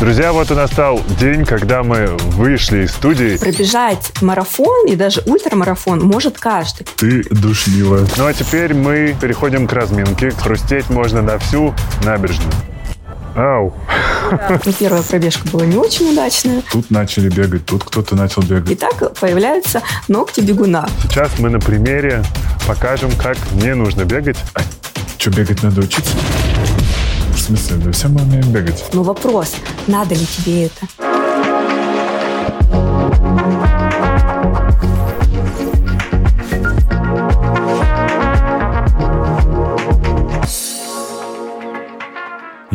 Друзья, вот и настал день, когда мы вышли из студии. Пробежать марафон и даже ультрамарафон может каждый. Ты душнила. Ну а теперь мы переходим к разминке. Хрустеть можно на всю набережную. Ау. Да. Ну, первая пробежка была не очень удачная. Тут начали бегать, тут кто-то начал бегать. И так появляются ногти бегуна. Сейчас мы на примере покажем, как не нужно бегать. А что, бегать надо учиться? Смысле? Да все мы умеем бегать. Ну вопрос, надо ли тебе это?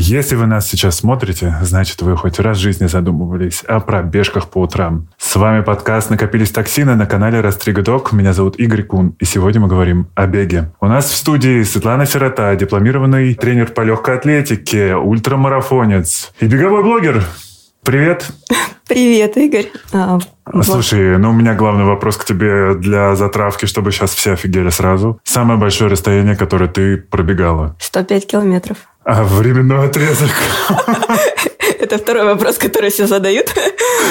Если вы нас сейчас смотрите, значит, вы хоть раз в жизни задумывались о пробежках по утрам. С вами подкаст «Накопились токсины» на канале Растригадок. Меня зовут Игорь Кун, и сегодня мы говорим о беге. У нас в студии Светлана Сирота, дипломированный тренер по легкой атлетике, ультрамарафонец и беговой блогер. Привет. Привет, Игорь. А, Слушай, ну у меня главный вопрос к тебе для затравки, чтобы сейчас все офигели сразу. Самое большое расстояние, которое ты пробегала? 105 километров. А временной отрезок? Это второй вопрос, который все задают.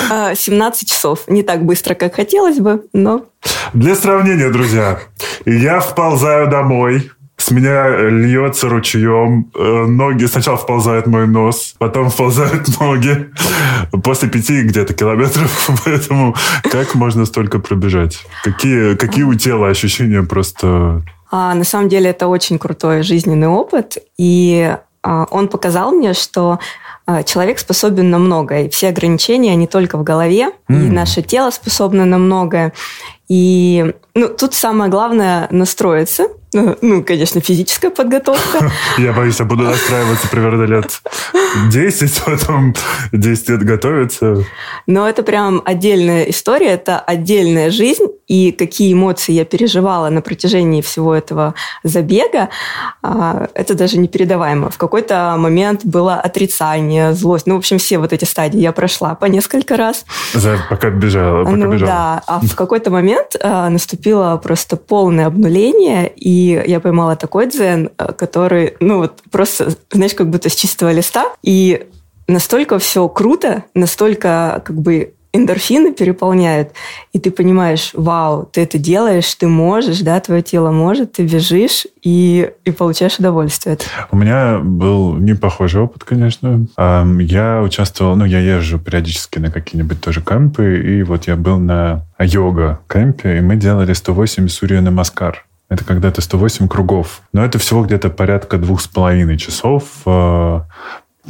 17 а, часов. Не так быстро, как хотелось бы, но... Для сравнения, друзья, я вползаю домой, с меня льется ручьем, э, ноги сначала вползает мой нос, потом вползают ноги. После пяти где-то километров, поэтому как можно столько пробежать? Какие, какие у тела ощущения просто а, на самом деле это очень крутой жизненный опыт, и он показал мне, что а, человек способен на многое. И все ограничения не только в голове, mm. и наше тело способно на многое. И ну, тут самое главное настроиться ну, ну, конечно, физическая подготовка. Я боюсь, я буду настраиваться примерно лет 10, потом 10 лет готовиться. Но это прям отдельная история, это отдельная жизнь, и какие эмоции я переживала на протяжении всего этого забега, а, это даже непередаваемо. В какой-то момент было отрицание, злость. Ну, в общем, все вот эти стадии я прошла по несколько раз. За, пока бежала, пока ну, бежала. Да, а в какой-то момент а, наступило просто полное обнуление, и я поймала такой дзен, э, который, ну вот просто, знаешь, как будто с чистого листа. И настолько все круто, настолько как бы эндорфины переполняют, и ты понимаешь, вау, ты это делаешь, ты можешь, да, твое тело может, ты бежишь и, и получаешь удовольствие. У меня был не похожий опыт, конечно. Я участвовал, ну, я езжу периодически на какие-нибудь тоже кемпы, и вот я был на йога-кемпе, и мы делали 108 Сурья Намаскар. Это когда то 108 кругов. Но это всего где-то порядка двух с половиной часов.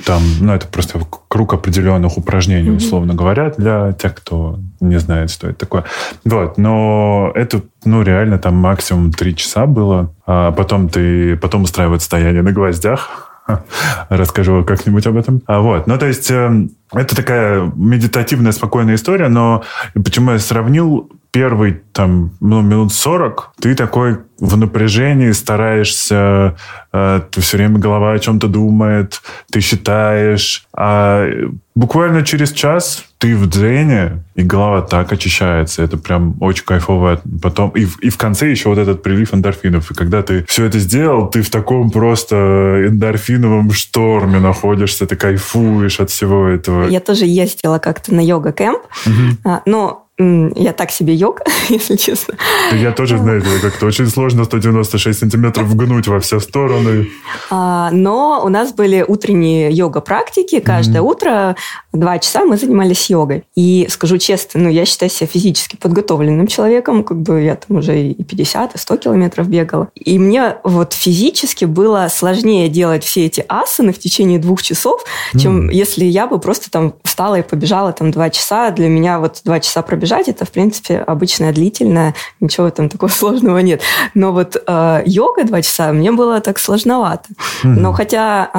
Там, ну, это просто круг определенных упражнений, условно говоря, для тех, кто не знает, что это такое. Вот, но это, ну, реально там максимум три часа было. А потом ты, потом устраивают стояние на гвоздях. Расскажу как-нибудь об этом. А вот, ну, то есть, э, это такая медитативная, спокойная история, но почему я сравнил первый там ну, минут 40 ты такой в напряжении стараешься, э, ты все время голова о чем-то думает, ты считаешь, а буквально через час ты в дзене, и голова так очищается, это прям очень кайфово. Потом и, и в конце еще вот этот прилив эндорфинов, и когда ты все это сделал, ты в таком просто эндорфиновом шторме находишься, ты кайфуешь от всего этого. Я тоже ездила как-то на йога-кэмп, угу. но я так себе йог, если честно. Я тоже, знаете, как-то очень сложно 196 сантиметров гнуть во все стороны. А, но у нас были утренние йога-практики. Каждое mm-hmm. утро два часа мы занимались йогой. И скажу честно, ну, я считаю себя физически подготовленным человеком. Как бы я там уже и 50, и 100 километров бегала. И мне вот физически было сложнее делать все эти асаны в течение двух часов, mm-hmm. чем если я бы просто там встала и побежала там два часа. Для меня вот два часа пробежать бежать, это, в принципе, обычная длительная, ничего там такого сложного нет. Но вот э, йога два часа мне было так сложновато. Угу. Но хотя,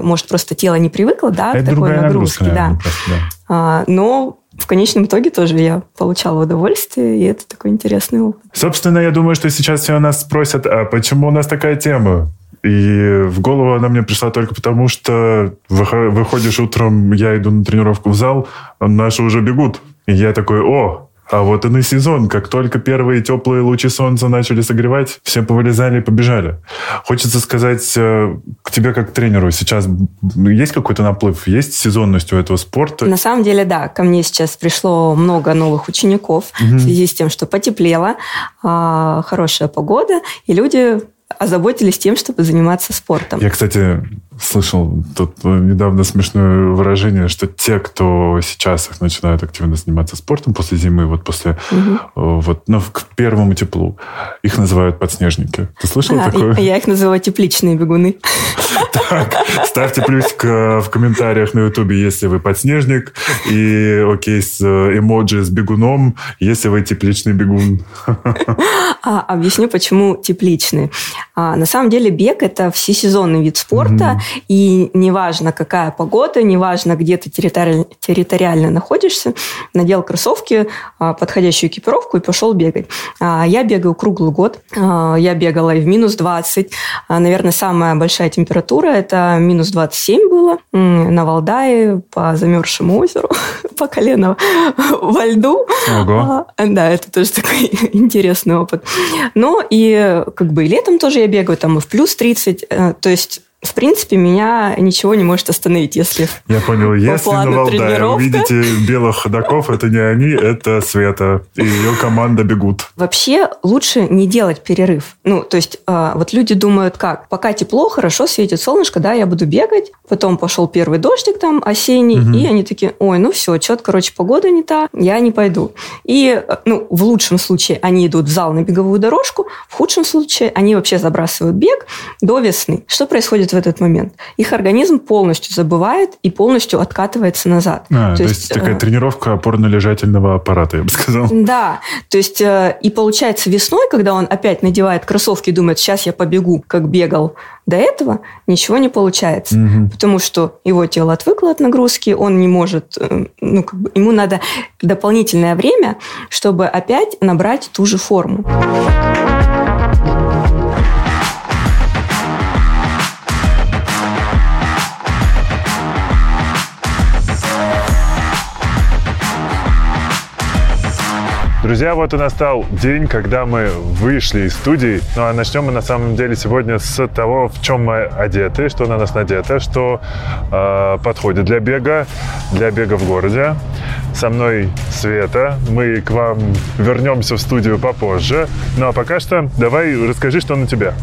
э, может, просто тело не привыкло, да, это к такой нагрузке, да. Просто, да. А, но в конечном итоге тоже я получала удовольствие, и это такой интересный опыт. Собственно, я думаю, что сейчас все у нас спросят, а почему у нас такая тема? И в голову она мне пришла только потому, что выходишь утром, я иду на тренировку в зал, наши уже бегут. И я такой, о, А вот и на сезон, как только первые теплые лучи солнца начали согревать, все повылезали и побежали. Хочется сказать, э, к тебе как тренеру сейчас есть какой-то наплыв, есть сезонность у этого спорта? На самом деле, да. Ко мне сейчас пришло много новых учеников угу. в связи с тем, что потеплело, а, хорошая погода, и люди озаботились тем, чтобы заниматься спортом. Я, кстати, слышал тут недавно смешное выражение, что те, кто сейчас начинают активно заниматься спортом после зимы, вот после угу. вот, ну, к первому теплу, их называют подснежники. Ты слышал а, такое? Я их называю тепличные бегуны. Так, ставьте плюсик в комментариях на ютубе, если вы подснежник, и окей, с э, эмоджи с бегуном, если вы тепличный бегун. А, объясню, почему тепличный. А, на самом деле бег – это всесезонный вид спорта. И неважно, какая погода, неважно, где ты территори- территориально находишься, надел кроссовки, а, подходящую экипировку и пошел бегать. А, я бегаю круглый год. А, я бегала и в минус 20. А, наверное, самая большая температура – это минус 27 было на Валдае по замерзшему озеру, по колено во льду. Ого. Да, это тоже такой интересный опыт. Ну и как бы и летом тоже я бегаю там и в плюс 30. Э, то есть в принципе, меня ничего не может остановить, если Я понял, если на Валдае увидите белых ходаков, это не они, это Света и ее команда бегут. Вообще лучше не делать перерыв. Ну, то есть а, вот люди думают как? Пока тепло, хорошо, светит солнышко, да, я буду бегать. Потом пошел первый дождик там осенний, угу. и они такие, ой, ну все, что-то, короче, погода не та, я не пойду. И, ну, в лучшем случае они идут в зал на беговую дорожку, в худшем случае они вообще забрасывают бег до весны. Что происходит в этот момент. Их организм полностью забывает и полностью откатывается назад. А, то, то есть, есть такая э... тренировка опорно-лежательного аппарата, я бы сказал. Да, то есть э, и получается весной, когда он опять надевает кроссовки и думает, сейчас я побегу, как бегал до этого, ничего не получается, угу. потому что его тело отвыкло от нагрузки, он не может, э, ну как бы ему надо дополнительное время, чтобы опять набрать ту же форму. Друзья, вот и настал день, когда мы вышли из студии. Ну а начнем мы на самом деле сегодня с того, в чем мы одеты, что на нас надето, что э, подходит для бега, для бега в городе. Со мной Света. Мы к вам вернемся в студию попозже. Ну а пока что давай расскажи, что на тебя.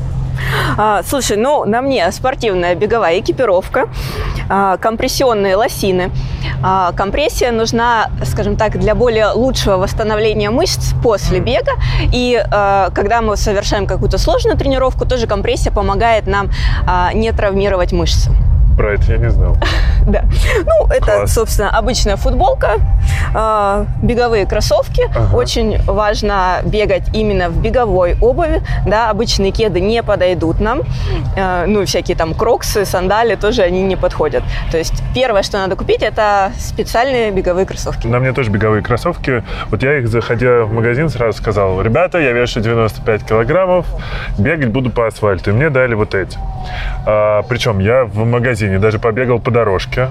А, слушай, ну, на мне спортивная беговая экипировка, а, компрессионные лосины. А, компрессия нужна, скажем так, для более лучшего восстановления мышц после бега. И а, когда мы совершаем какую-то сложную тренировку, тоже компрессия помогает нам а, не травмировать мышцы про это я не знал. Да. Ну, это, собственно, обычная футболка, а, беговые кроссовки. Очень важно бегать именно в беговой обуви. Да, обычные кеды не подойдут нам. А, ну, всякие там кроксы, сандали тоже они не подходят. То есть первое, что надо купить, это специальные беговые кроссовки. На мне тоже беговые кроссовки. Вот я их, заходя в магазин, сразу сказал, ребята, я вешу 95 килограммов, бегать буду по асфальту. И мне дали вот эти. А, причем я в магазине магазине, даже побегал по дорожке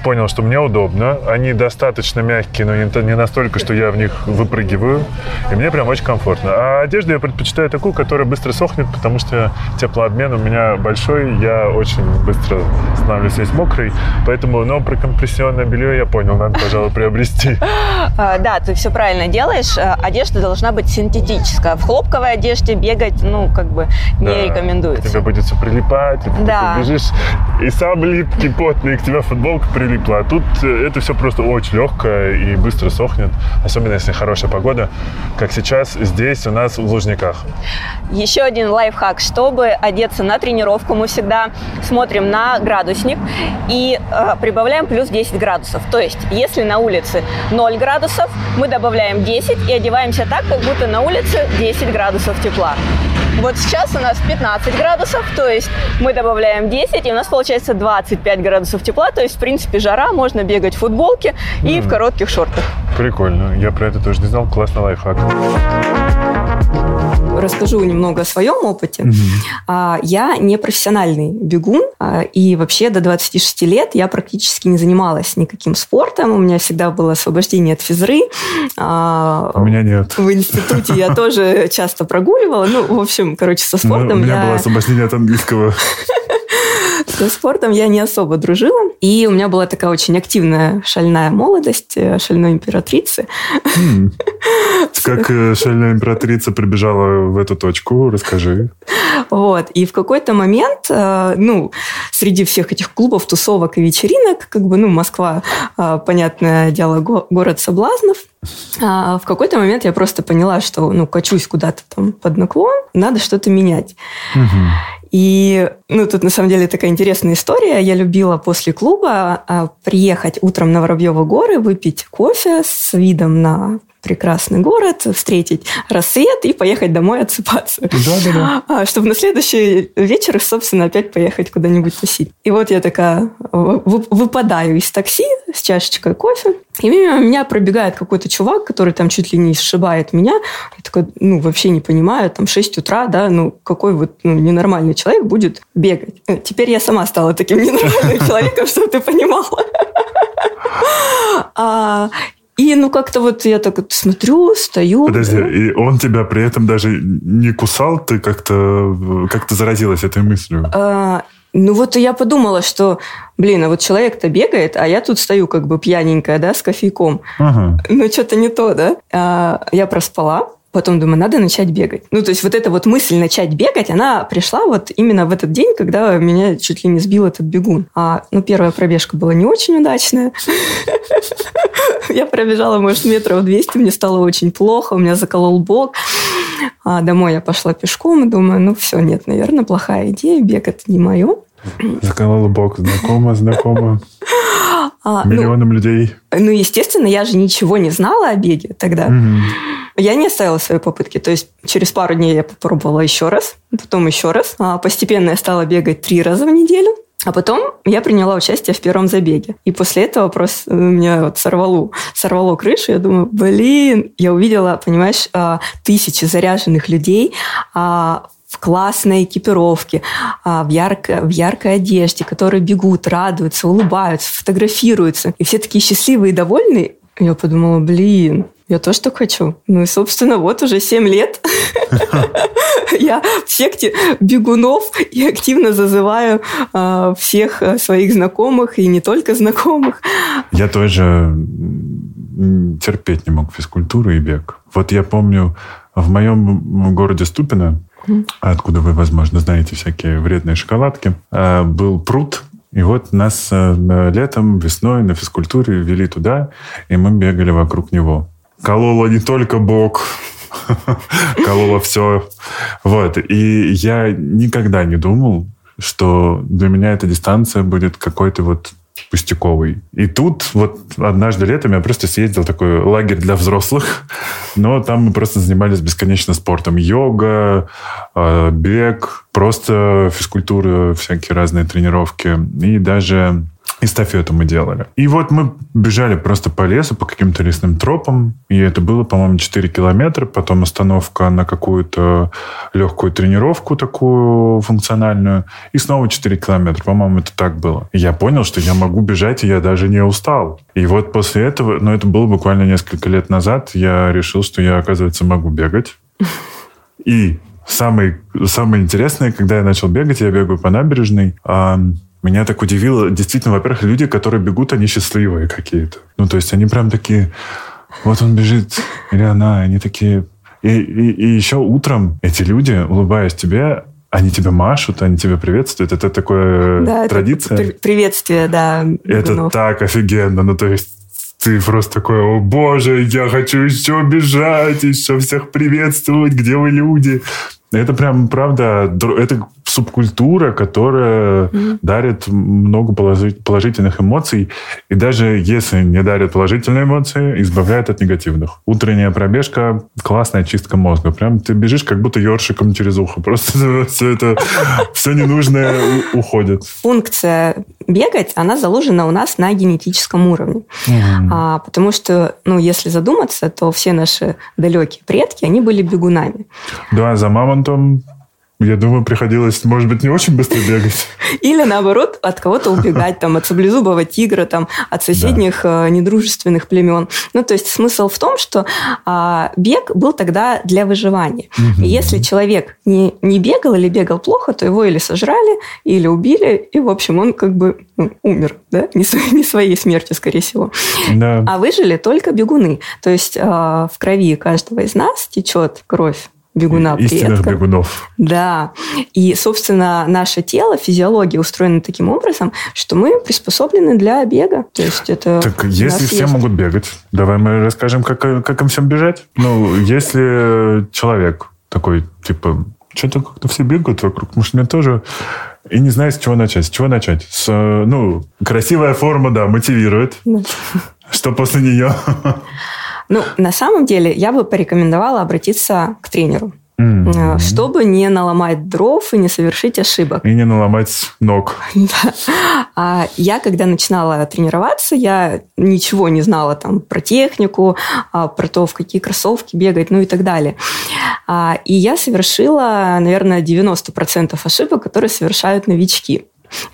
понял, что мне удобно. Они достаточно мягкие, но не настолько, что я в них выпрыгиваю. И мне прям очень комфортно. А одежду я предпочитаю такую, которая быстро сохнет, потому что теплообмен у меня большой. Я очень быстро становлюсь весь мокрый. Поэтому, но про компрессионное белье я понял, надо, пожалуй, приобрести. А, да, ты все правильно делаешь. А, одежда должна быть синтетическая. В хлопковой одежде бегать, ну, как бы не рекомендуется. Тебе будет все прилипать, и ты бежишь, и сам липкий, потный, к тебе футболка прилипает прилипло. А тут э, это все просто очень легкое и быстро сохнет, особенно если хорошая погода, как сейчас здесь у нас в Лужниках. Еще один лайфхак. Чтобы одеться на тренировку, мы всегда смотрим на градусник и э, прибавляем плюс 10 градусов. То есть, если на улице 0 градусов, мы добавляем 10 и одеваемся так, как будто на улице 10 градусов тепла. Вот сейчас у нас 15 градусов, то есть мы добавляем 10, и у нас получается 25 градусов тепла, то есть, в принципе, жара, можно бегать в футболке и mm. в коротких шортах. Прикольно. Я про это тоже не знал. Классный лайфхак. Расскажу немного о своем опыте. Угу. Я не профессиональный бегун, а, и вообще до 26 лет я практически не занималась никаким спортом. У меня всегда было освобождение от физры. А, у меня нет. В институте я тоже часто прогуливала. Ну, в общем, короче, со спортом ну, У меня было освобождение от английского. Со спортом я не особо дружила. И у меня была такая очень активная шальная молодость э, шальной императрицы. Как э, шальная императрица прибежала в эту точку? Расскажи. Вот. И в какой-то момент, э, ну, среди всех этих клубов, тусовок и вечеринок, как бы, ну, Москва, понятное дело, город соблазнов, а в какой-то момент я просто поняла, что, ну, качусь куда-то там под наклон, надо что-то менять. Угу. И, ну, тут на самом деле такая интересная история. Я любила после клуба а, приехать утром на Воробьевы горы, выпить кофе с видом на прекрасный город, встретить рассвет и поехать домой отсыпаться. Да, да, да. А, чтобы на следующий вечер, собственно, опять поехать куда-нибудь тусить. И вот я такая выпадаю из такси с чашечкой кофе, и мимо меня пробегает какой-то чувак, который там чуть ли не сшибает меня. Я такой, ну, вообще не понимаю, там 6 утра, да, ну, какой вот ну, ненормальный человек будет бегать. Э, теперь я сама стала таким ненормальным человеком, чтобы ты понимала. И ну как-то вот я так вот смотрю, стою. Подожди, да. и он тебя при этом даже не кусал, ты как-то как то заразилась этой мыслью? А, ну вот я подумала, что, блин, а вот человек-то бегает, а я тут стою как бы пьяненькая, да, с кофейком. Ага. Ну что-то не то, да? А, я проспала. Потом думаю, надо начать бегать. Ну, то есть вот эта вот мысль начать бегать, она пришла вот именно в этот день, когда меня чуть ли не сбил этот бегун. А, ну, первая пробежка была не очень удачная. Я пробежала, может, метров 200, мне стало очень плохо, у меня заколол бок. А домой я пошла пешком и думаю, ну, все, нет, наверное, плохая идея, бег это не мое. Заколол бок, знакомо, знакомо. А, ну, Миллионам ну, людей. Ну, естественно, я же ничего не знала о беге тогда. Угу. Я не оставила свои попытки. То есть через пару дней я попробовала еще раз, потом еще раз. А постепенно я стала бегать три раза в неделю. А потом я приняла участие в первом забеге. И после этого просто меня вот сорвало, сорвало крышу. Я думаю, блин, я увидела, понимаешь, а, тысячи заряженных людей а, в классной экипировке, а, в, ярко, в яркой одежде, которые бегут, радуются, улыбаются, фотографируются. И все такие счастливые и довольные. Я подумала, блин, я тоже так хочу. Ну и, собственно, вот уже 7 лет я в секте бегунов и активно зазываю а, всех а, своих знакомых и не только знакомых. Я тоже терпеть не мог физкультуру и бег. Вот я помню, в моем городе Ступино, откуда вы, возможно, знаете всякие вредные шоколадки, а, был пруд, и вот нас летом, весной на физкультуре вели туда, и мы бегали вокруг него колола не только бок, колола все. Вот. И я никогда не думал, что для меня эта дистанция будет какой-то вот пустяковый. И тут вот однажды летом я просто съездил такой лагерь для взрослых, но там мы просто занимались бесконечно спортом. Йога, э, бег, просто физкультура, всякие разные тренировки. И даже Эстафету мы делали. И вот мы бежали просто по лесу, по каким-то лесным тропам. И это было, по-моему, 4 километра. Потом остановка на какую-то легкую тренировку такую функциональную. И снова 4 километра. По-моему, это так было. И я понял, что я могу бежать, и я даже не устал. И вот после этого, ну, это было буквально несколько лет назад, я решил, что я, оказывается, могу бегать. И самое, самое интересное, когда я начал бегать, я бегаю по набережной, меня так удивило, действительно, во-первых, люди, которые бегут, они счастливые какие-то. Ну, то есть они прям такие, вот он бежит, или она, они такие... И, и, и еще утром эти люди, улыбаясь тебе, они тебя машут, они тебя приветствуют. Это такая да, традиция. Это приветствие, да. Это так офигенно. Ну, то есть ты просто такой, о боже, я хочу еще бежать, еще всех приветствовать, где вы люди. Это прям, правда, это субкультура, которая mm-hmm. дарит много положительных эмоций. И даже если не дарит положительные эмоции, избавляет от негативных. Утренняя пробежка – классная чистка мозга. Прям ты бежишь как будто ёршиком через ухо. Просто все это, все ненужное уходит. Функция бегать, она заложена у нас на генетическом уровне. А, потому что, ну, если задуматься, то все наши далекие предки, они были бегунами. Да, за мамонтом я думаю, приходилось, может быть, не очень быстро бегать. Или, наоборот, от кого-то убегать, там, от саблезубого тигра, там, от соседних да. Э, недружественных племен. Ну, то есть смысл в том, что а, бег был тогда для выживания. Угу. И если человек не, не бегал или бегал плохо, то его или сожрали, или убили, и, в общем, он как бы ну, умер, да, не, своей, не своей смертью, скорее всего. Да. А выжили только бегуны. То есть а, в крови каждого из нас течет кровь бегуна Истинных предка. бегунов. Да. И, собственно, наше тело, физиология устроена таким образом, что мы приспособлены для бега. То есть это... Так если все есть. могут бегать, давай мы расскажем, как, как им всем бежать. Ну, если человек такой, типа, что-то как-то все бегают вокруг, может, мне тоже... И не знаю, с чего начать. С чего начать? С, ну, красивая форма, да, мотивирует. Да. Что после нее? Ну, на самом деле, я бы порекомендовала обратиться к тренеру. Mm-hmm. Чтобы не наломать дров и не совершить ошибок. И не наломать ног. Да. А я, когда начинала тренироваться, я ничего не знала там про технику, а, про то, в какие кроссовки бегать, ну и так далее. А, и я совершила, наверное, 90% ошибок, которые совершают новички.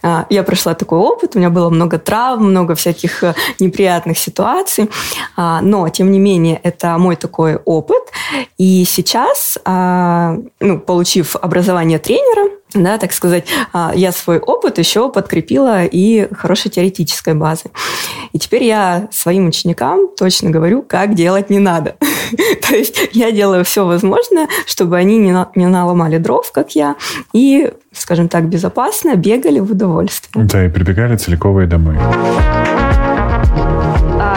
А, я прошла такой опыт, у меня было много травм, много всяких э, неприятных ситуаций, а, но, тем не менее, это мой такой опыт. И сейчас, а, ну, получив образование тренера, да, так сказать, я свой опыт еще подкрепила и хорошей теоретической базой. И теперь я своим ученикам точно говорю, как делать не надо. То есть я делаю все возможное, чтобы они не наломали дров, как я, и скажем так, безопасно бегали в удовольствие. Да, и прибегали целиковые домой.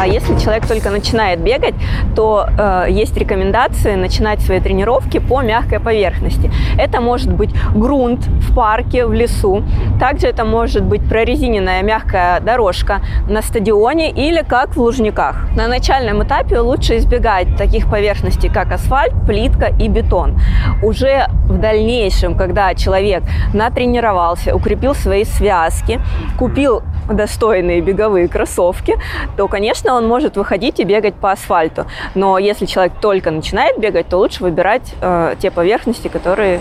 А если человек только начинает бегать, то э, есть рекомендации начинать свои тренировки по мягкой поверхности. Это может быть грунт в парке, в лесу. Также это может быть прорезиненная мягкая дорожка на стадионе или как в Лужниках. На начальном этапе лучше избегать таких поверхностей, как асфальт, плитка и бетон. Уже в дальнейшем, когда человек натренировался, укрепил свои связки, купил достойные беговые кроссовки, то, конечно, Конечно, он может выходить и бегать по асфальту, но если человек только начинает бегать, то лучше выбирать э, те поверхности, которые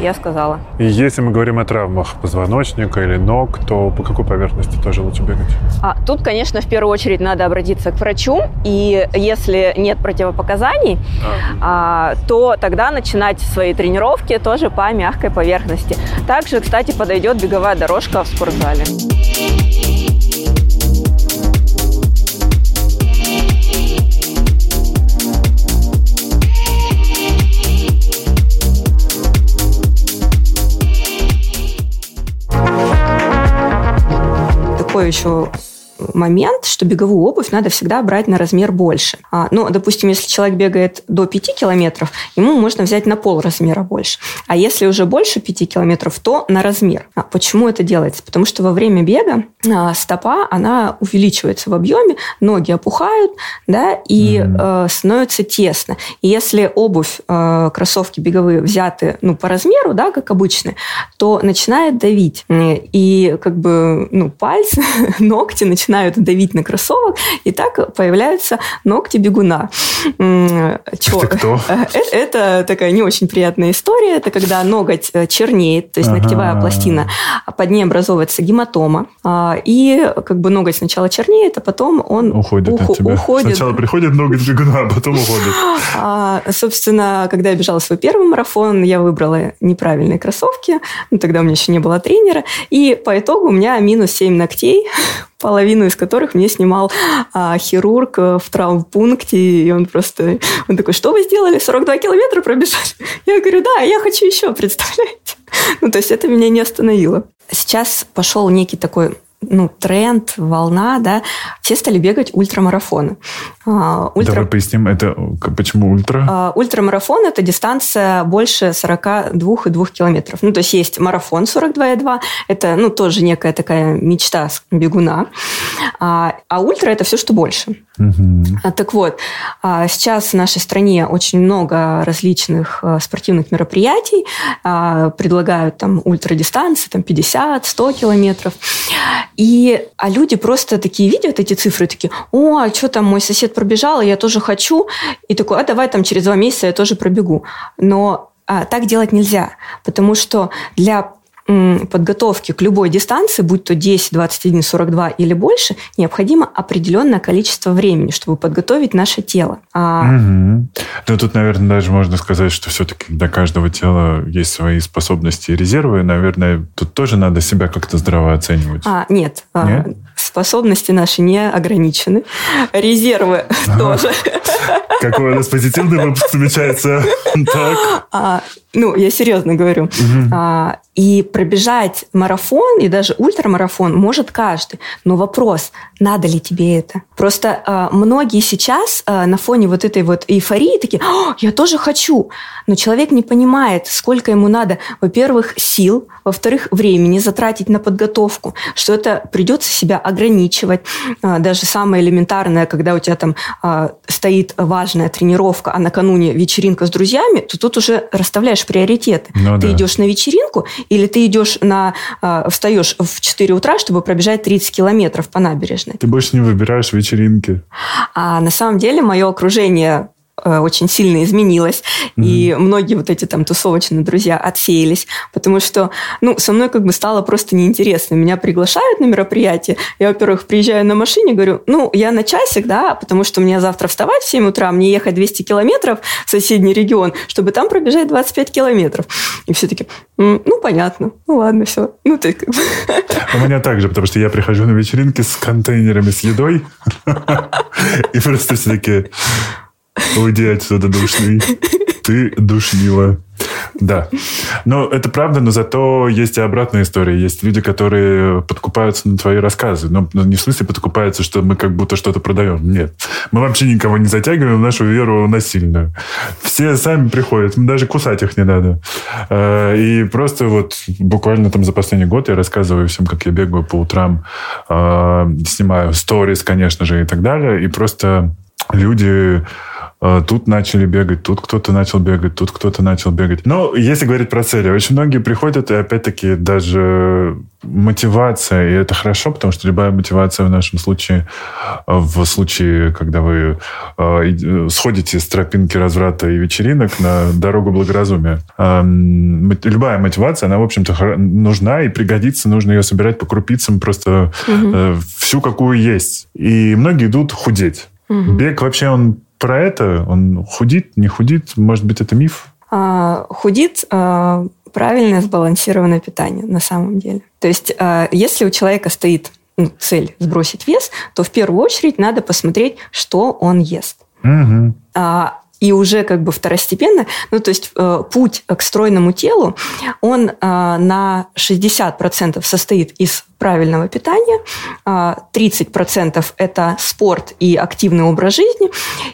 я сказала. И если мы говорим о травмах позвоночника или ног, то по какой поверхности тоже лучше бегать? А, тут, конечно, в первую очередь надо обратиться к врачу, и если нет противопоказаний, а. А, то тогда начинать свои тренировки тоже по мягкой поверхности. Также, кстати, подойдет беговая дорожка в спортзале. Еще момент, что беговую обувь надо всегда брать на размер больше. А, ну, допустим, если человек бегает до 5 километров, ему можно взять на пол размера больше. А если уже больше 5 километров, то на размер. А почему это делается? Потому что во время бега а, стопа, она увеличивается в объеме, ноги опухают, да, и mm-hmm. э, становится тесно. И если обувь, э, кроссовки беговые взяты, ну, по размеру, да, как обычно, то начинает давить. И как бы, ну, пальцы, ногти начинают начинают давить на кроссовок, и так появляются ногти бегуна. Чё? Это кто? Э, это такая не очень приятная история. Это когда ноготь э, чернеет, то есть ага. ногтевая пластина, а под ней образовывается гематома. А, и как бы ноготь сначала чернеет, а потом он уходит. Ух- от тебя. уходит. Сначала приходит ноготь бегуна, а потом уходит. А, собственно, когда я бежала свой первый марафон, я выбрала неправильные кроссовки. Ну, тогда у меня еще не было тренера. И по итогу у меня минус 7 ногтей половину из которых мне снимал а, хирург э, в травмпункте, и он просто, он такой, что вы сделали, 42 километра пробежали? Я говорю, да, я хочу еще, представляете? Ну, то есть это меня не остановило. Сейчас пошел некий такой ну, тренд, волна, да, все стали бегать ультрамарафоны. А, ультра... Давай поясним, это почему ультра? А, ультрамарафон – это дистанция больше 42,2 километров. Ну, то есть есть марафон 42,2, это, ну, тоже некая такая мечта бегуна. А, а ультра – это все, что больше. Угу. Так вот, сейчас в нашей стране очень много различных спортивных мероприятий, предлагают там ультрадистанции, там 50, 100 километров. И, а люди просто такие видят эти цифры, такие, о, а что там мой сосед пробежал, я тоже хочу. И такой, а давай там через два месяца я тоже пробегу. Но а, так делать нельзя, потому что для подготовки к любой дистанции, будь то 10, 21, 42 или больше, необходимо определенное количество времени, чтобы подготовить наше тело. А... Угу. Ну, тут, наверное, даже можно сказать, что все-таки для каждого тела есть свои способности и резервы. Наверное, тут тоже надо себя как-то здраво оценивать. А, нет. А, нет? Способности наши не ограничены. Резервы тоже. Какой у нас позитивный выпуск намечается. Так. Ну, я серьезно говорю. Угу. А, и пробежать марафон и даже ультрамарафон может каждый. Но вопрос, надо ли тебе это? Просто а, многие сейчас а, на фоне вот этой вот эйфории такие, я тоже хочу. Но человек не понимает, сколько ему надо, во-первых, сил, во-вторых, времени затратить на подготовку, что это придется себя ограничивать. А, даже самое элементарное, когда у тебя там а, стоит важная тренировка, а накануне вечеринка с друзьями, то тут уже расставляешь приоритеты. Ну, ты да. идешь на вечеринку или ты идешь на... А, встаешь в 4 утра, чтобы пробежать 30 километров по набережной. Ты больше не выбираешь вечеринки. А на самом деле мое окружение Э, очень сильно изменилось, mm-hmm. и многие вот эти там тусовочные друзья отсеялись, потому что, ну, со мной как бы стало просто неинтересно. Меня приглашают на мероприятие, я, во-первых, приезжаю на машине, говорю, ну, я на часик, да, потому что мне завтра вставать в 7 утра, мне ехать 200 километров в соседний регион, чтобы там пробежать 25 километров. И все таки ну, понятно, ну, ладно, все. Ну, ты как бы... У меня так же, потому что я прихожу на вечеринки с контейнерами с едой, и просто все таки Уйди отсюда, душный. Ты душнила. Да. Но это правда, но зато есть и обратная история. Есть люди, которые подкупаются на твои рассказы. Но, но не в смысле подкупаются, что мы как будто что-то продаем. Нет. Мы вообще никого не затягиваем в нашу веру насильно. Все сами приходят. Даже кусать их не надо. Э, и просто вот буквально там за последний год я рассказываю всем, как я бегаю по утрам, э, снимаю сторис, конечно же, и так далее. И просто люди тут начали бегать, тут кто-то начал бегать, тут кто-то начал бегать. Но если говорить про цели, очень многие приходят, и опять-таки даже мотивация, и это хорошо, потому что любая мотивация в нашем случае, в случае, когда вы э, сходите с тропинки разврата и вечеринок на дорогу благоразумия, любая мотивация, она, в общем-то, нужна и пригодится, нужно ее собирать по крупицам просто угу. всю, какую есть. И многие идут худеть. Угу. Бег вообще он про это? Он худит, не худит? Может быть, это миф? А, худит а, правильное сбалансированное питание на самом деле. То есть, а, если у человека стоит ну, цель сбросить вес, то в первую очередь надо посмотреть, что он ест. Угу. А, и уже как бы второстепенно, ну то есть э, путь к стройному телу, он э, на 60% состоит из правильного питания, э, 30% это спорт и активный образ жизни,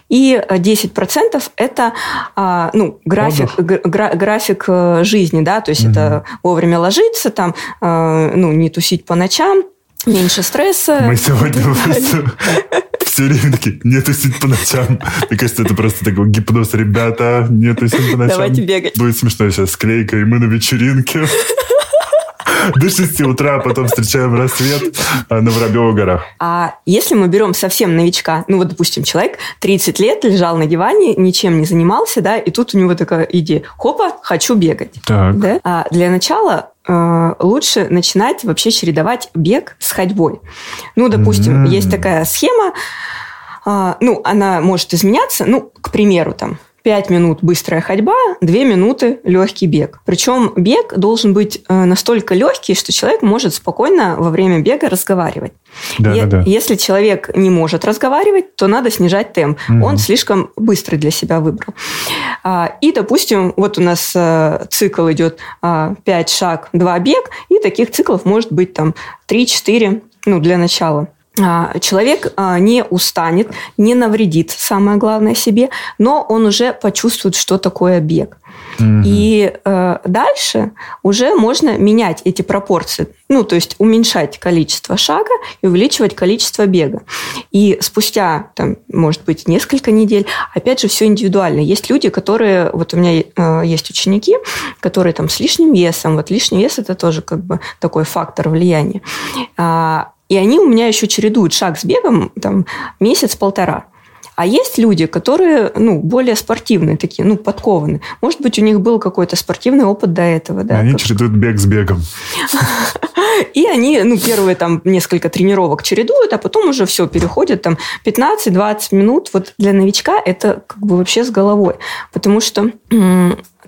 и 10% это э, ну, график, гра, график э, жизни, да, то есть угу. это вовремя ложиться, там, э, ну, не тусить по ночам, меньше стресса. Мы сегодня все время такие, не тусить по ночам. Мне кажется, это просто такой гипноз. Ребята, не тусить по ночам. Давайте бегать. Будет смешно сейчас склейка, и мы на вечеринке. До 6 утра, а потом встречаем рассвет а, на Воробьевых горах. А если мы берем совсем новичка, ну вот, допустим, человек 30 лет лежал на диване, ничем не занимался, да, и тут у него такая идея, хопа, хочу бегать. Так. Да? А для начала лучше начинать вообще чередовать бег с ходьбой. Ну, допустим, mm-hmm. есть такая схема, а, ну, она может изменяться, ну, к примеру, там, 5 минут быстрая ходьба, 2 минуты легкий бег. Причем бег должен быть э, настолько легкий, что человек может спокойно во время бега разговаривать. Да, е- да, да. Если человек не может разговаривать, то надо снижать темп. Угу. Он слишком быстрый для себя выбрал. А, и, допустим, вот у нас э, цикл идет 5 а, шаг, 2 бег, и таких циклов может быть там 3-4 ну, для начала. А, человек а, не устанет, не навредит, самое главное, себе, но он уже почувствует, что такое бег. Угу. И э, дальше уже можно менять эти пропорции. Ну, то есть уменьшать количество шага и увеличивать количество бега. И спустя, там, может быть, несколько недель, опять же, все индивидуально. Есть люди, которые, вот у меня э, есть ученики, которые там с лишним весом. Вот лишний вес – это тоже как бы такой фактор влияния. А, и они у меня еще чередуют шаг с бегом там, месяц-полтора. А есть люди, которые ну, более спортивные такие, ну, подкованные. Может быть, у них был какой-то спортивный опыт до этого. Да, они как... чередуют бег с бегом. И они, ну, первые там несколько тренировок чередуют, а потом уже все, переходят там 15-20 минут. Вот для новичка это как бы вообще с головой. Потому что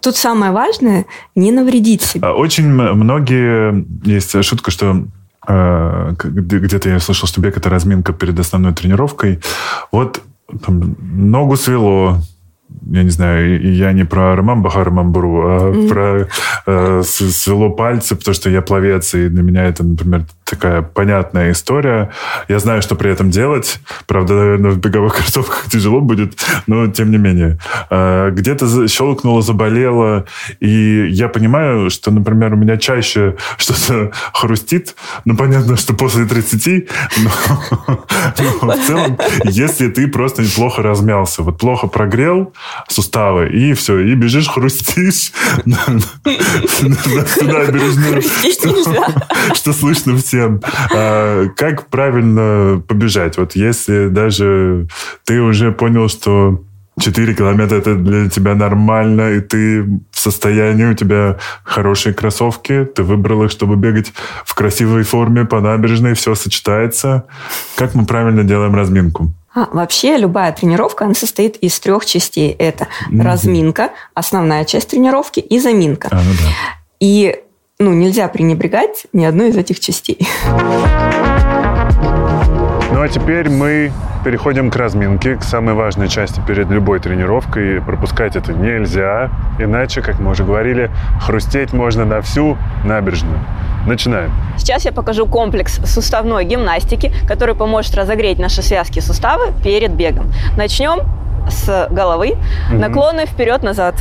тут самое важное – не навредить себе. А очень многие... Есть шутка, что где-то я слышал, что бег – это разминка перед основной тренировкой. Вот там, ногу свело, я не знаю, я не про Роман Бахарамамбуру, а mm-hmm. про э, свело пальцы, потому что я пловец, и для меня это, например, такая понятная история. Я знаю, что при этом делать. Правда, наверное, в беговых кроссовках тяжело будет, но тем не менее. Э, где-то щелкнуло, заболело, и я понимаю, что, например, у меня чаще что-то хрустит. Ну, понятно, что после 30, но, в целом, если ты просто неплохо размялся, вот плохо прогрел, суставы, и все, и бежишь, хрустишь на набережную, что слышно всем. А, как правильно побежать? Вот если даже ты уже понял, что 4 километра это для тебя нормально, и ты в состоянии, у тебя хорошие кроссовки, ты выбрал их, чтобы бегать в красивой форме по набережной, все сочетается. Как мы правильно делаем разминку? А, вообще любая тренировка, она состоит из трех частей. Это mm-hmm. разминка, основная часть тренировки и заминка. А, ну да. И ну, нельзя пренебрегать ни одной из этих частей. Ну а теперь мы переходим к разминке, к самой важной части перед любой тренировкой. Пропускать это нельзя, иначе, как мы уже говорили, хрустеть можно на всю набережную. Начинаем. Сейчас я покажу комплекс суставной гимнастики, который поможет разогреть наши связки и суставы перед бегом. Начнем с головы. Угу. Наклоны вперед-назад.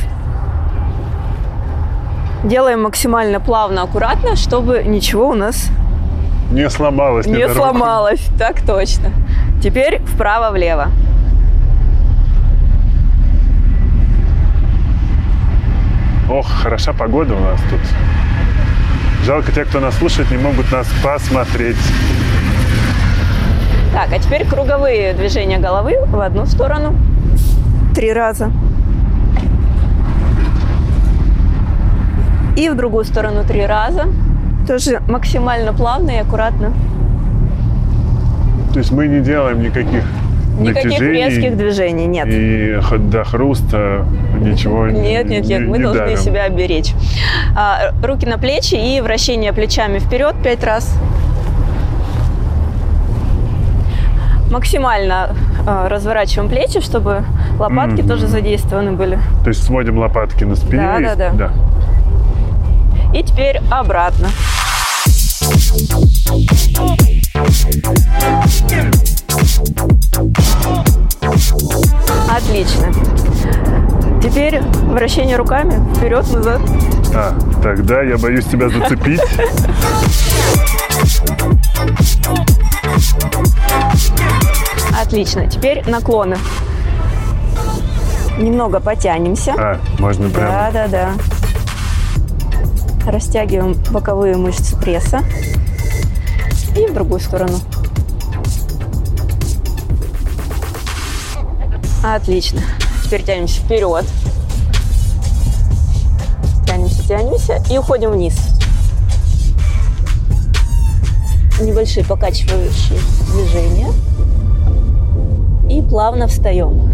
Делаем максимально плавно, аккуратно, чтобы ничего у нас не сломалось. Не, сломалось, так точно. Теперь вправо-влево. Ох, хороша погода у нас тут. Жалко, те, кто нас слушает, не могут нас посмотреть. Так, а теперь круговые движения головы в одну сторону. Три раза. И в другую сторону три раза. Тоже максимально плавно и аккуратно. То есть мы не делаем никаких Никаких резких движений нет. И до хруста ничего Нет, нет, нет, не, мы не должны давим. себя беречь. А, руки на плечи и вращение плечами вперед пять раз. Максимально а, разворачиваем плечи, чтобы лопатки mm-hmm. тоже задействованы были. То есть сводим лопатки на спине. Да, и... да, да, да. И теперь обратно. Отлично. Теперь вращение руками вперед-назад. А, тогда я боюсь тебя зацепить. Отлично. Теперь наклоны. Немного потянемся. А, можно прямо? Да, да, да. Растягиваем боковые мышцы пресса. И в другую сторону. Отлично. Теперь тянемся вперед. Тянемся, тянемся и уходим вниз. Небольшие покачивающие движения. И плавно встаем.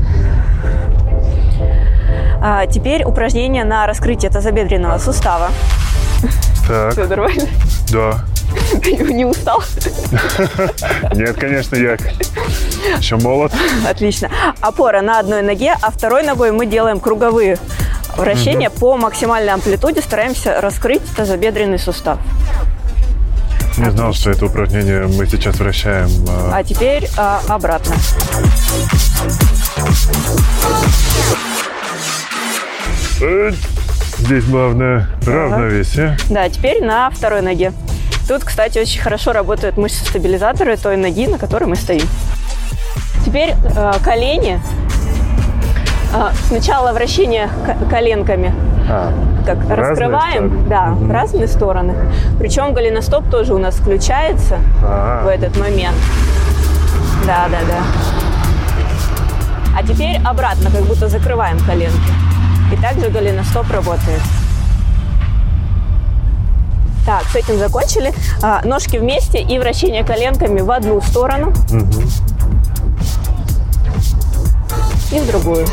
А теперь упражнение на раскрытие тазобедренного сустава. Так. Все нормально? Да. Не устал? Нет, конечно, я еще молод. Отлично. Опора на одной ноге, а второй ногой мы делаем круговые вращения угу. по максимальной амплитуде. Стараемся раскрыть тазобедренный сустав. Не знал, что это упражнение мы сейчас вращаем. А, а теперь а, обратно. Здесь главное равновесие. Да, теперь на второй ноге. Тут, кстати, очень хорошо работают мышцы-стабилизаторы той ноги, на которой мы стоим. Теперь э, колени. Э, сначала вращение коленками. А, как раскрываем, стороны. да, угу. разные стороны. Причем голеностоп тоже у нас включается А-а-а. в этот момент. Да, да, да. А теперь обратно, как будто закрываем коленки. И также голеностоп работает. Так, с этим закончили. А, ножки вместе и вращение коленками в одну сторону. Угу. И в другую.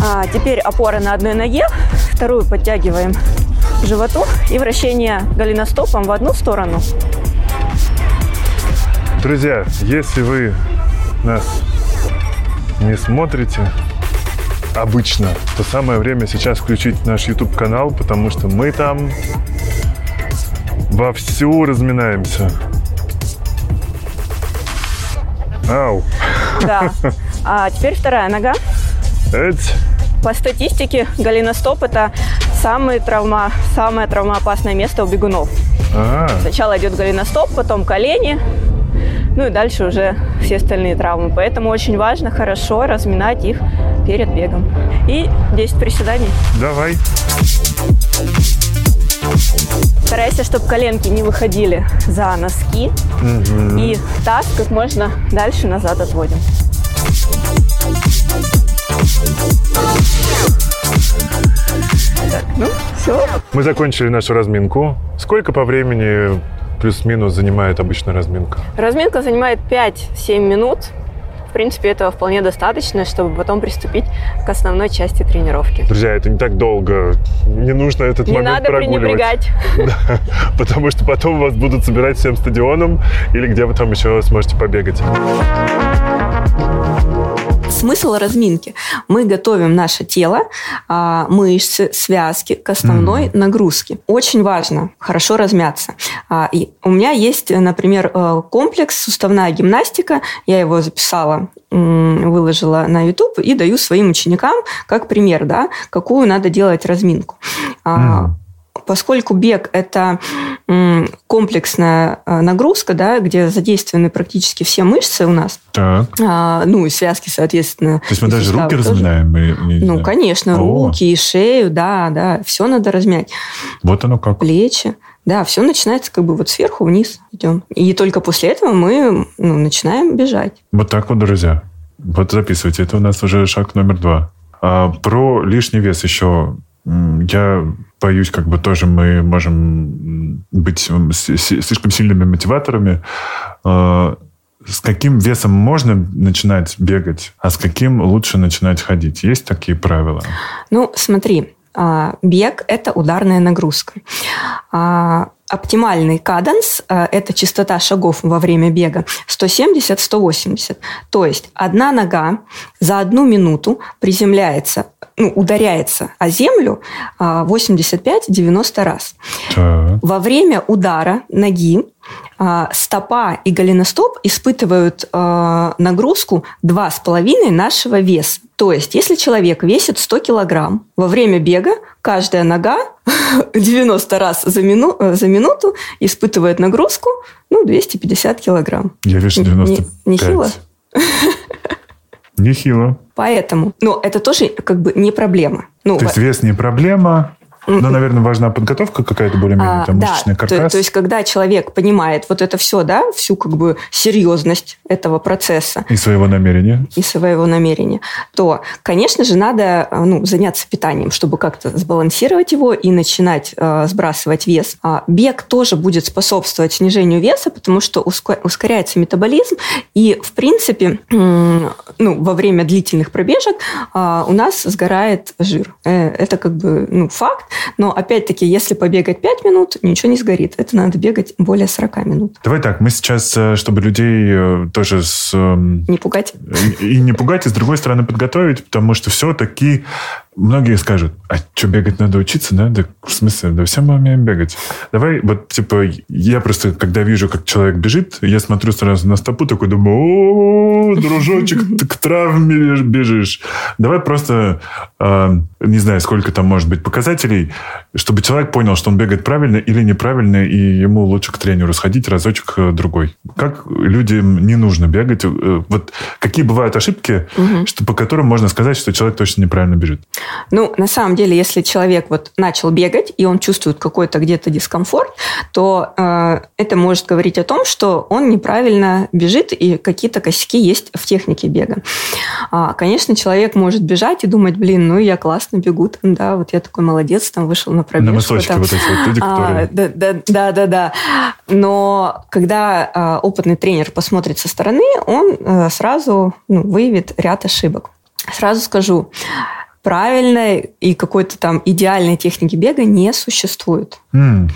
А, теперь опора на одной ноге. Вторую подтягиваем к животу. И вращение голеностопом в одну сторону. Друзья, если вы нас не смотрите, обычно, то самое время сейчас включить наш YouTube-канал, потому что мы там вовсю разминаемся. Ау. Да. А теперь вторая нога. Эть. По статистике, голеностоп – это самое, травма, самое травмоопасное место у бегунов. А-а-а. Сначала идет голеностоп, потом колени, ну и дальше уже все остальные травмы. Поэтому очень важно хорошо разминать их перед бегом. И 10 приседаний. Давай. Старайся, чтобы коленки не выходили за носки. Угу. И таз как можно дальше назад отводим. Так, ну, все. Мы закончили нашу разминку. Сколько по времени плюс-минус занимает обычно разминка? Разминка занимает 5-7 минут. В принципе, этого вполне достаточно, чтобы потом приступить к основной части тренировки. Друзья, это не так долго. Не нужно этот не момент надо пренебрегать. Да, потому что потом вас будут собирать всем стадионом или где вы там еще сможете побегать смысл разминки. Мы готовим наше тело, а, мышцы, связки к основной mm. нагрузке. Очень важно хорошо размяться. А, и у меня есть, например, э, комплекс суставная гимнастика. Я его записала выложила на YouTube и даю своим ученикам как пример, да, какую надо делать разминку. Mm поскольку бег – это комплексная э, нагрузка, да, где задействованы практически все мышцы у нас, так. А, ну и связки, соответственно. То есть мы даже руки тоже. разминаем? И, ну, конечно, О. руки и шею, да, да, все надо размять. Вот оно как. Плечи. Да, все начинается как бы вот сверху вниз идем. И только после этого мы ну, начинаем бежать. Вот так вот, друзья. Вот записывайте. Это у нас уже шаг номер два. А про лишний вес еще я боюсь, как бы тоже мы можем быть слишком сильными мотиваторами. А, с каким весом можно начинать бегать, а с каким лучше начинать ходить? Есть такие правила? Ну, смотри, а, бег – это ударная нагрузка. А, оптимальный каденс это частота шагов во время бега 170-180. То есть одна нога за одну минуту приземляется, ну, ударяется о землю 85-90 а, раз. Так. Во время удара ноги а, стопа и голеностоп испытывают а, нагрузку 2,5 нашего веса. То есть, если человек весит 100 килограмм, во время бега каждая нога 90 раз за, мину, э, за минуту испытывает нагрузку ну, 250 килограмм. Я вешу 95. Не, нехило? Нехило. Поэтому, но это тоже как бы не проблема. Ну, То есть вес не проблема, но, наверное, важна подготовка какая-то более-менее, а, там, мышечный да, каркас. То, то есть, когда человек понимает вот это все, да, всю как бы серьезность этого процесса. И своего намерения. И своего намерения. То, конечно же, надо ну, заняться питанием, чтобы как-то сбалансировать его и начинать э, сбрасывать вес. А бег тоже будет способствовать снижению веса, потому что ускоряется метаболизм. И, в принципе, э, ну, во время длительных пробежек э, у нас сгорает жир. Э, это как бы ну, факт. Но, опять-таки, если побегать 5 минут, ничего не сгорит. Это надо бегать более 40 минут. Давай так, мы сейчас, э, чтобы людей э, тоже с... Эм, не пугать. И не пугать, и с другой стороны подготовить, потому что все-таки многие скажут, а что, бегать надо учиться, да? Да в смысле, да все мы умеем бегать. Давай, вот, типа, я просто, когда вижу, как человек бежит, я смотрю сразу на стопу, такой думаю, о, дружочек, ты к травме бежишь. Давай просто, э, не знаю, сколько там может быть показателей, чтобы человек понял, что он бегает правильно или неправильно, и ему лучше к тренеру сходить разочек э, другой. Как людям не нужно бегать? Э, вот какие бывают ошибки, угу. что, по которым можно сказать, что человек точно неправильно бежит? Ну, на самом деле, если человек вот начал бегать, и он чувствует какой-то где-то дискомфорт, то э, это может говорить о том, что он неправильно бежит, и какие-то косяки есть в технике бега. А, конечно, человек может бежать и думать, блин, ну я классно бегу, там, да, вот я такой молодец, там вышел на пробежку. На мысочки там. вот эти вот люди, а, которые... А, да, да, да, да, да. Но когда а, опытный тренер посмотрит со стороны, он а, сразу ну, выявит ряд ошибок. Сразу скажу, правильной и какой-то там идеальной техники бега не существует. Mm.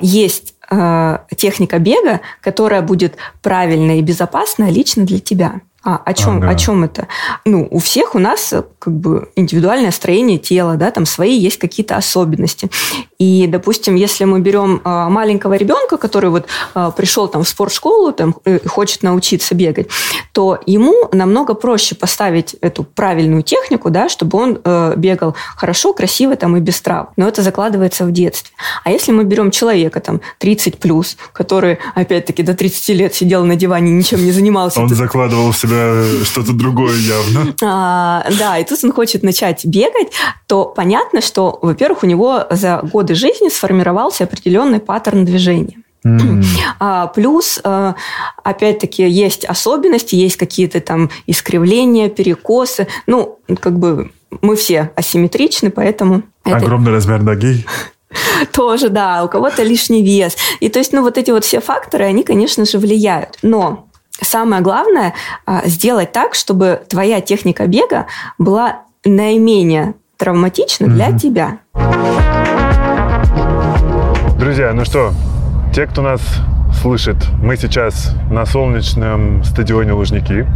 Есть а, техника бега, которая будет правильная и безопасная лично для тебя. А о чем, ага. о чем это? Ну, у всех у нас как бы индивидуальное строение тела, да, там свои есть какие-то особенности. И, допустим, если мы берем а, маленького ребенка, который вот а, пришел там в спортшколу, там э, хочет научиться бегать, то ему намного проще поставить эту правильную технику, да, чтобы он э, бегал хорошо, красиво там и без трав. Но это закладывается в детстве. А если мы берем человека там 30 плюс, который опять-таки до 30 лет сидел на диване, ничем не занимался, он закладывал в себя себя что-то другое явно. А, да, и тут он хочет начать бегать, то понятно, что, во-первых, у него за годы жизни сформировался определенный паттерн движения. Mm. А, плюс, а, опять-таки, есть особенности, есть какие-то там искривления, перекосы. Ну, как бы мы все асимметричны, поэтому... Огромный это... размер ноги. Тоже, да, у кого-то лишний вес. И то есть, ну, вот эти вот все факторы, они, конечно же, влияют. Но самое главное а, сделать так, чтобы твоя техника бега была наименее травматична mm-hmm. для тебя. Друзья, ну что, те, кто нас слышит, мы сейчас на солнечном стадионе Лужники.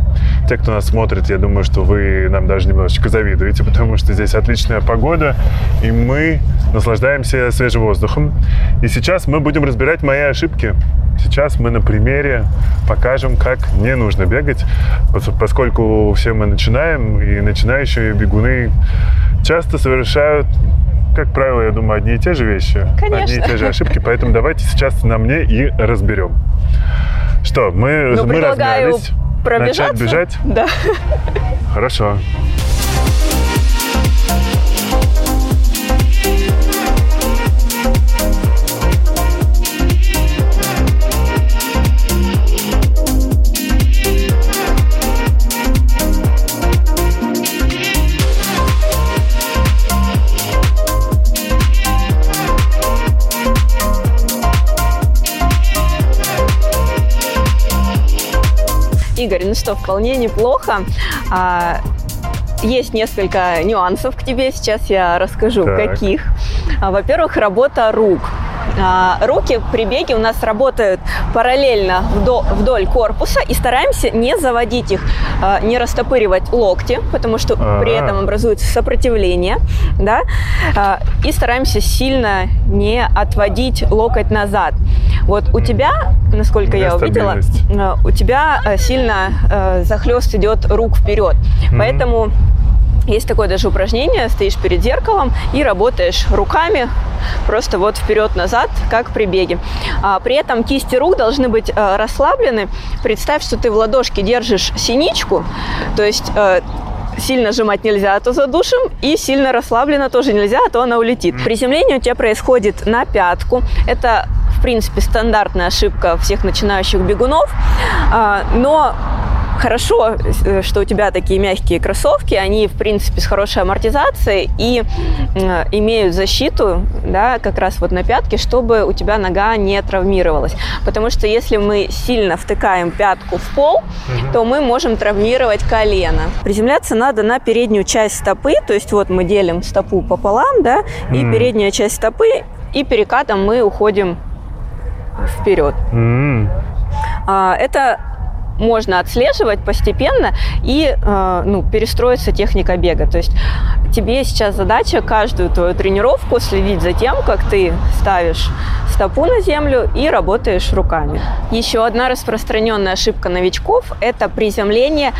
Те, кто нас смотрит, я думаю, что вы нам даже немножечко завидуете, потому что здесь отличная погода, и мы наслаждаемся свежим воздухом. И сейчас мы будем разбирать мои ошибки. Сейчас мы на примере покажем, как не нужно бегать, поскольку все мы начинаем, и начинающие бегуны часто совершают как правило, я думаю, одни и те же вещи, Конечно. одни и те же ошибки, поэтому давайте сейчас на мне и разберем. Что, мы, ну, мы размялись, начать бежать? Да. Хорошо. Игорь, ну что, вполне неплохо. А, есть несколько нюансов к тебе, сейчас я расскажу, так. каких. А, во-первых, работа рук. А, руки при беге у нас работают параллельно вдоль корпуса и стараемся не заводить их, а, не растопыривать локти, потому что А-а-а. при этом образуется сопротивление, да, а, и стараемся сильно не отводить локоть назад. Вот у тебя, насколько я увидела, у тебя сильно захлест идет рук вперед, mm-hmm. поэтому есть такое даже упражнение, стоишь перед зеркалом и работаешь руками просто вот вперед-назад, как при беге. А, при этом кисти рук должны быть э, расслаблены. Представь, что ты в ладошке держишь синичку, то есть э, сильно сжимать нельзя, а то задушим, и сильно расслабленно тоже нельзя, а то она улетит. Приземление у тебя происходит на пятку. Это, принципе, стандартная ошибка всех начинающих бегунов, а, но хорошо, э, что у тебя такие мягкие кроссовки, они, в принципе, с хорошей амортизацией и э, имеют защиту, да, как раз вот на пятке, чтобы у тебя нога не травмировалась. Потому что если мы сильно втыкаем пятку в пол, угу. то мы можем травмировать колено. Приземляться надо на переднюю часть стопы, то есть вот мы делим стопу пополам, да, и передняя часть стопы, и перекатом мы уходим вперед. Mm. Это можно отслеживать постепенно и э, ну, перестроиться техника бега. То есть тебе сейчас задача каждую твою тренировку следить за тем, как ты ставишь стопу на землю и работаешь руками. Еще одна распространенная ошибка новичков – это приземление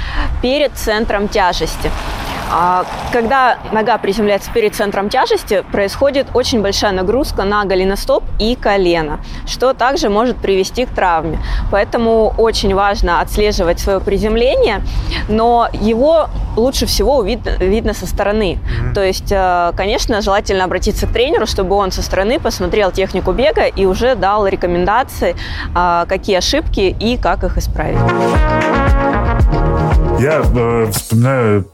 перед центром тяжести. А, когда нога приземляется перед центром тяжести, происходит очень большая нагрузка на голеностоп и колено, что также может привести к травме. Поэтому очень важно отслеживать свое приземление, но его лучше всего видно, видно со стороны. Mm-hmm. То есть, э, конечно, желательно обратиться к тренеру, чтобы он со стороны посмотрел технику бега и уже дал рекомендации, а, какие ошибки и как их исправить. Я э, вспоминаю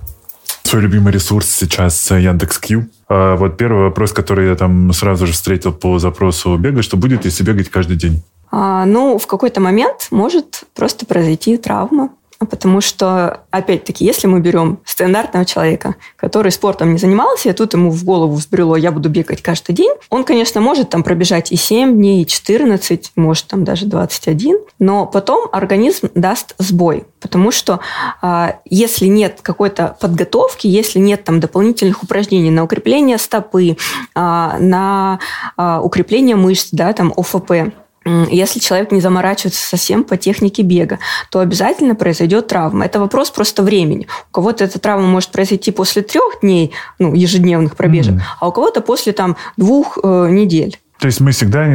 свой любимый ресурс сейчас Яндекс.Кью. А вот первый вопрос, который я там сразу же встретил по запросу бега, что будет, если бегать каждый день? А, ну, в какой-то момент может просто произойти травма. Потому что, опять-таки, если мы берем стандартного человека, который спортом не занимался, и тут ему в голову взбрело, я буду бегать каждый день, он, конечно, может там пробежать и 7 дней, и 14, может там даже 21, но потом организм даст сбой. Потому что а, если нет какой-то подготовки, если нет там дополнительных упражнений на укрепление стопы, а, на укрепление мышц, да, там ОФП, если человек не заморачивается совсем по технике бега, то обязательно произойдет травма. Это вопрос просто времени. У кого-то эта травма может произойти после трех дней ну, ежедневных пробежек, mm-hmm. а у кого-то после там, двух э, недель. То есть мы всегда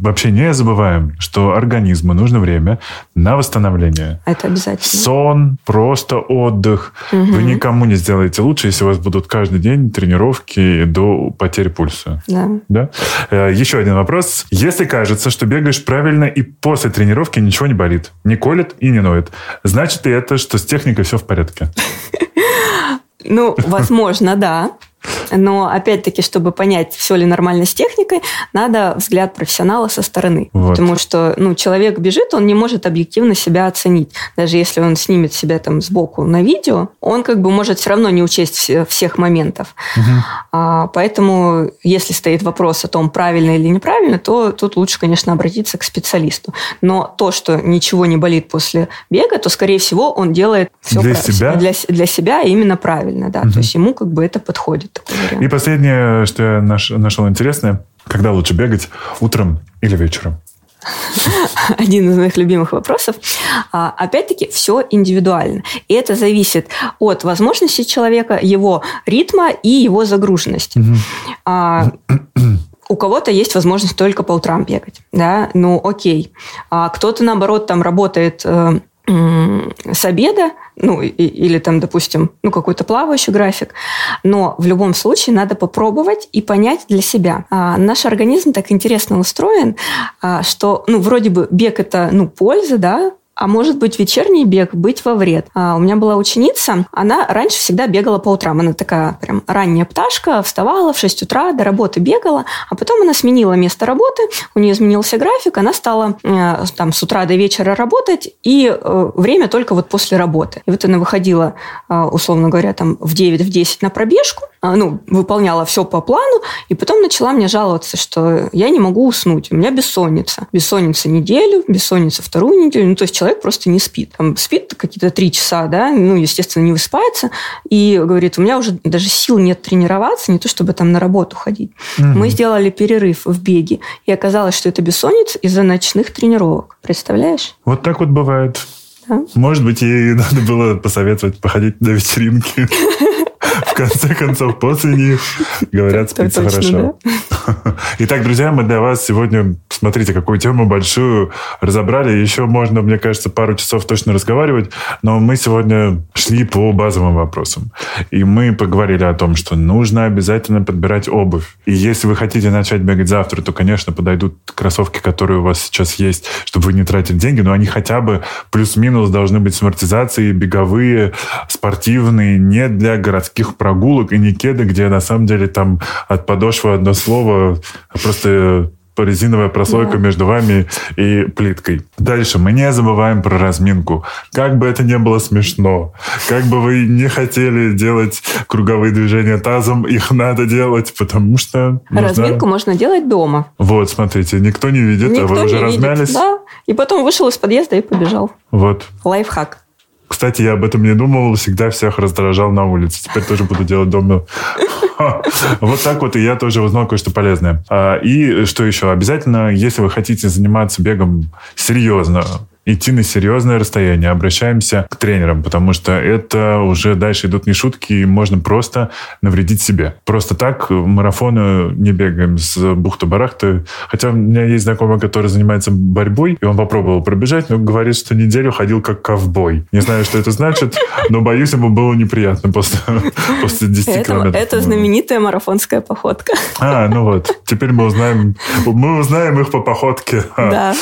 вообще не забываем, что организму нужно время на восстановление. Это обязательно. Сон, просто отдых. Угу. Вы никому не сделаете лучше, если у вас будут каждый день тренировки до потери пульса. Да. да? Э, еще один вопрос. Если кажется, что бегаешь правильно и после тренировки ничего не болит, не колет и не ноет, значит ли это, что с техникой все в порядке? Ну, возможно, да. Но, опять-таки, чтобы понять, все ли нормально с техникой, надо взгляд профессионала со стороны. Вот. Потому что ну, человек бежит, он не может объективно себя оценить. Даже если он снимет себя там сбоку на видео, он как бы может все равно не учесть всех моментов. Угу. А, поэтому, если стоит вопрос о том, правильно или неправильно, то тут лучше, конечно, обратиться к специалисту. Но то, что ничего не болит после бега, то, скорее всего, он делает все для себя? Для, для себя именно правильно. Да. Угу. То есть ему как бы это подходит такой И последнее, что я наш, нашел интересное, когда лучше бегать, утром или вечером? Один из моих любимых вопросов. А, опять-таки, все индивидуально. И это зависит от возможности человека, его ритма и его загруженности. Угу. у кого-то есть возможность только по утрам бегать, да, ну окей. А кто-то, наоборот, там работает э, с обеда, ну, и, или там, допустим, ну, какой-то плавающий график. Но в любом случае надо попробовать и понять для себя. А, наш организм так интересно устроен, а, что, ну, вроде бы бег это, ну, польза, да, а может быть вечерний бег быть во вред. А, у меня была ученица, она раньше всегда бегала по утрам. Она такая прям ранняя пташка, вставала в 6 утра, до работы бегала, а потом она сменила место работы, у нее изменился график, она стала э, там с утра до вечера работать, и э, время только вот после работы. И вот она выходила, э, условно говоря, там в 9, в 10 на пробежку, э, ну, выполняла все по плану, и потом начала мне жаловаться, что я не могу уснуть, у меня бессонница. Бессонница неделю, бессонница вторую неделю, ну, то есть человек человек просто не спит. Там спит какие-то три часа, да, ну, естественно, не высыпается, и говорит, у меня уже даже сил нет тренироваться, не то чтобы там на работу ходить. Угу. Мы сделали перерыв в беге, и оказалось, что это бессонница из-за ночных тренировок. Представляешь? Вот так вот бывает. Да? Может быть, ей надо было посоветовать походить на вечеринки. В конце концов, после них, говорят, спится хорошо. Итак, друзья, мы для вас сегодня, смотрите, какую тему большую разобрали. Еще можно, мне кажется, пару часов точно разговаривать, но мы сегодня шли по базовым вопросам. И мы поговорили о том, что нужно обязательно подбирать обувь. И если вы хотите начать бегать завтра, то, конечно, подойдут кроссовки, которые у вас сейчас есть, чтобы вы не тратили деньги, но они хотя бы плюс-минус должны быть с амортизацией, беговые, спортивные, не для городских прогулок и не кеды, где на самом деле там от подошвы одно слово, а просто резиновая прослойка да. между вами и плиткой. Дальше мы не забываем про разминку. Как бы это ни было смешно, как бы вы не хотели делать круговые движения тазом, их надо делать, потому что... Разминку можно делать дома. Вот, смотрите, никто не видит, никто а вы уже размялись. Видит, да, и потом вышел из подъезда и побежал. Вот. Лайфхак. Кстати, я об этом не думал, всегда всех раздражал на улице. Теперь тоже буду делать дома. Вот так вот и я тоже узнал кое-что полезное. А, и что еще? Обязательно, если вы хотите заниматься бегом серьезно, идти на серьезное расстояние, обращаемся к тренерам, потому что это уже дальше идут не шутки, и можно просто навредить себе. Просто так марафоны не бегаем с бухты-барахты. Хотя у меня есть знакомый, который занимается борьбой, и он попробовал пробежать, но говорит, что неделю ходил как ковбой. Не знаю, что это значит, но боюсь, ему было неприятно после, после 10 это, километров. Это знаменитая марафонская походка. А, ну вот. Теперь мы узнаем, мы узнаем их по походке. Да.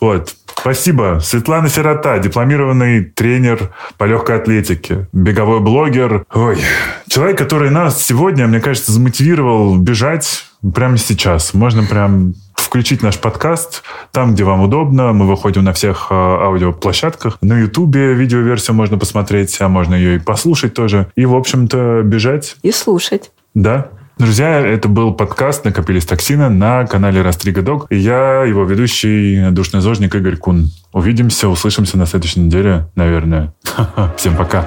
Вот. Спасибо. Светлана Сирота, дипломированный тренер по легкой атлетике, беговой блогер. Ой, человек, который нас сегодня, мне кажется, замотивировал бежать прямо сейчас. Можно прям включить наш подкаст там, где вам удобно. Мы выходим на всех э, аудиоплощадках. На Ютубе видеоверсию можно посмотреть, а можно ее и послушать тоже. И, в общем-то, бежать. И слушать. Да. Друзья, это был подкаст «Накопились токсины» на канале Растрига Дог. И я, его ведущий, душный зожник Игорь Кун. Увидимся, услышимся на следующей неделе, наверное. Всем пока.